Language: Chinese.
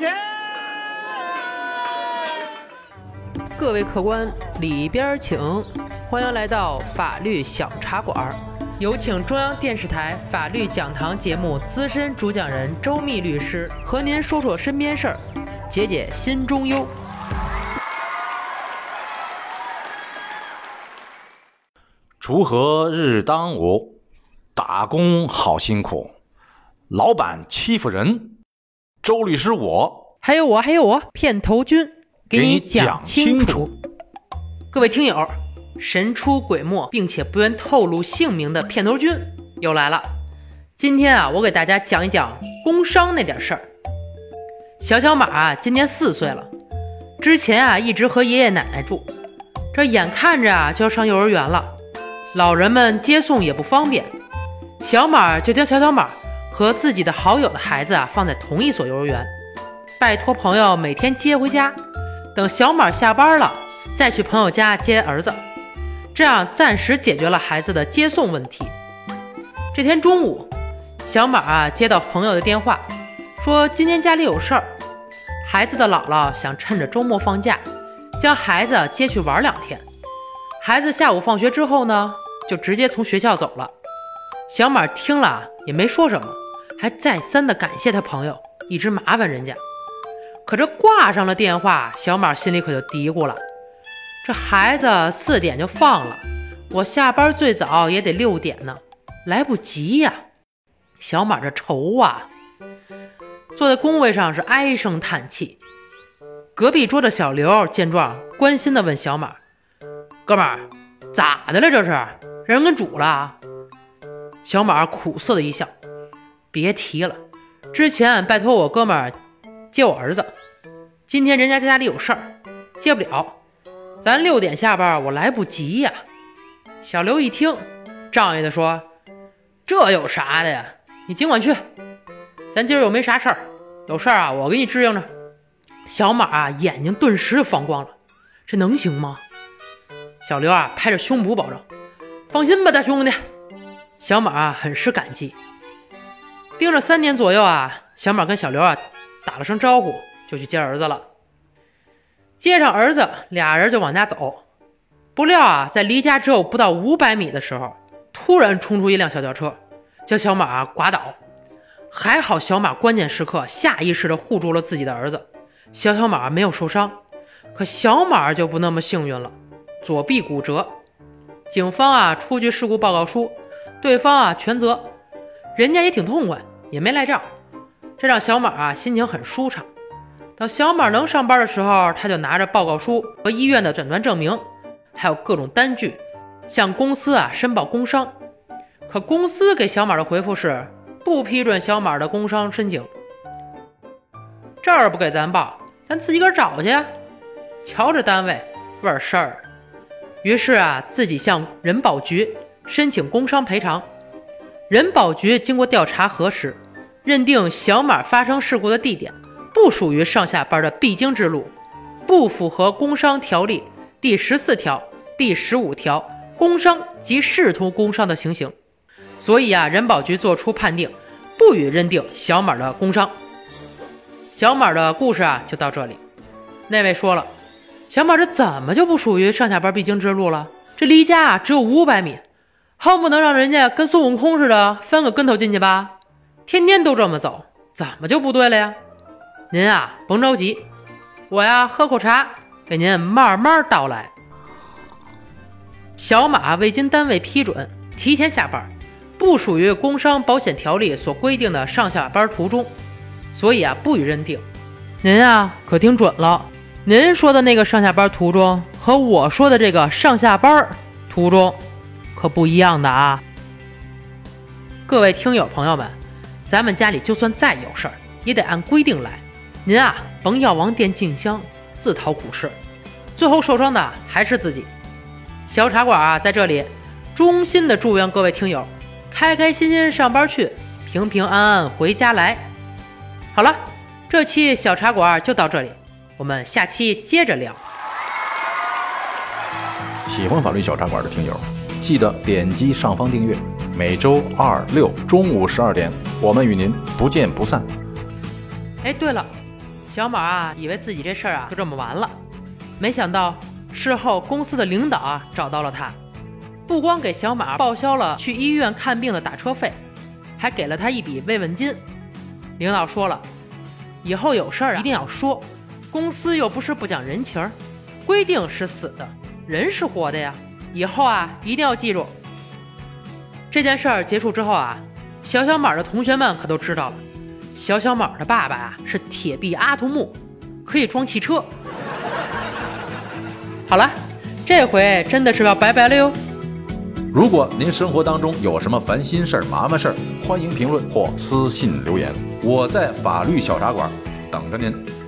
钱。各位客官，里边请，欢迎来到法律小茶馆。有请中央电视台法律讲堂节目资深主讲人周密律师和您说说身边事儿，解解心中忧。锄禾日当午，打工好辛苦，老板欺负人。周律师我还有我，还有我，片头君给给你讲清楚。各位听友，神出鬼没并且不愿透露姓名的片头君又来了。今天啊，我给大家讲一讲工伤那点事儿。小小马啊，今年四岁了，之前啊一直和爷爷奶奶住，这眼看着啊就要上幼儿园了，老人们接送也不方便，小马就将小小马和自己的好友的孩子啊放在同一所幼儿园，拜托朋友每天接回家，等小马下班了再去朋友家接儿子，这样暂时解决了孩子的接送问题。这天中午，小马啊接到朋友的电话，说今天家里有事儿，孩子的姥姥想趁着周末放假，将孩子接去玩两天。孩子下午放学之后呢，就直接从学校走了。小马听了也没说什么，还再三的感谢他朋友一直麻烦人家。可这挂上了电话，小马心里可就嘀咕了：这孩子四点就放了，我下班最早也得六点呢，来不及呀。小马这愁啊，坐在工位上是唉声叹气。隔壁桌的小刘见状，关心的问小马：“哥们儿，咋的了？这是让人给煮了？”小马苦涩的一笑：“别提了，之前拜托我哥们儿接我儿子，今天人家家里有事儿，接不了。咱六点下班，我来不及呀。”小刘一听，仗义的说：“这有啥的呀？你尽管去，咱今儿又没啥事儿，有事儿啊，我给你支应着。”小马啊，眼睛顿时放光了，这能行吗？小刘啊，拍着胸脯保证：“放心吧，大兄弟。”小马啊，很是感激。盯着三点左右啊，小马跟小刘啊打了声招呼，就去接儿子了。接上儿子，俩人就往家走。不料啊，在离家只有不到五百米的时候，突然冲出一辆小轿车，将小马啊刮倒。还好小马关键时刻下意识地护住了自己的儿子，小小马没有受伤。可小马就不那么幸运了，左臂骨折。警方啊出具事故报告书，对方啊全责，人家也挺痛快，也没赖账。这让小马啊心情很舒畅。等小马能上班的时候，他就拿着报告书和医院的诊断证明，还有各种单据，向公司啊申报工伤。可公司给小马的回复是不批准小马的工伤申请。这儿不给咱报，咱自己个儿找去。瞧这单位味儿事儿。于是啊，自己向人保局申请工伤赔偿。人保局经过调查核实，认定小马发生事故的地点不属于上下班的必经之路，不符合工伤条例第十四条、第十五条工伤及试图工伤的情形。所以啊，人保局作出判定，不予认定小马的工伤。小马的故事啊，就到这里。那位说了，小马这怎么就不属于上下班必经之路了？这离家啊只有五百米，恨不能让人家跟孙悟空似的翻个跟头进去吧？天天都这么走，怎么就不对了呀？您啊甭着急，我呀喝口茶，给您慢慢道来。小马未经单位批准提前下班，不属于工伤保险条例所规定的上下班途中，所以啊不予认定。您啊可听准了，您说的那个上下班途中和我说的这个上下班途中可不一样的啊。各位听友朋友们，咱们家里就算再有事儿，也得按规定来。您啊甭药王殿进香，自讨苦吃，最后受伤的还是自己。小茶馆啊，在这里衷心的祝愿各位听友开开心心上班去，平平安安回家来。好了，这期小茶馆就到这里，我们下期接着聊。喜欢法律小茶馆的听友，记得点击上方订阅。每周二六中午十二点，我们与您不见不散。哎，对了，小马啊，以为自己这事儿啊就这么完了，没想到事后公司的领导啊找到了他，不光给小马报销了去医院看病的打车费，还给了他一笔慰问金。领导说了，以后有事儿啊一定要说，公司又不是不讲人情，规定是死的，人是活的呀。以后啊一定要记住。这件事儿结束之后啊，小小马的同学们可都知道了。小小马的爸爸啊是铁臂阿童木，可以装汽车。好了，这回真的是要拜拜了哟。如果您生活当中有什么烦心事儿、麻烦事儿，欢迎评论或私信留言，我在法律小茶馆等着您。